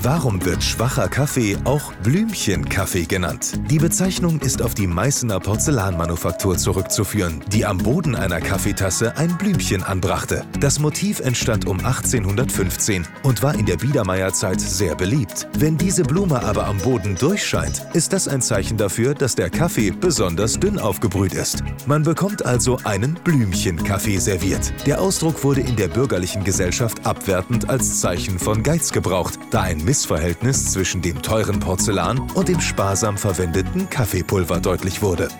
Warum wird schwacher Kaffee auch Blümchenkaffee genannt? Die Bezeichnung ist auf die Meißener Porzellanmanufaktur zurückzuführen, die am Boden einer Kaffeetasse ein Blümchen anbrachte. Das Motiv entstand um 1815 und war in der Biedermeierzeit sehr beliebt. Wenn diese Blume aber am Boden durchscheint, ist das ein Zeichen dafür, dass der Kaffee besonders dünn aufgebrüht ist. Man bekommt also einen Blümchenkaffee serviert. Der Ausdruck wurde in der bürgerlichen Gesellschaft abwertend als Zeichen von Geiz gebraucht, da ein Missverhältnis zwischen dem teuren Porzellan und dem sparsam verwendeten Kaffeepulver deutlich wurde.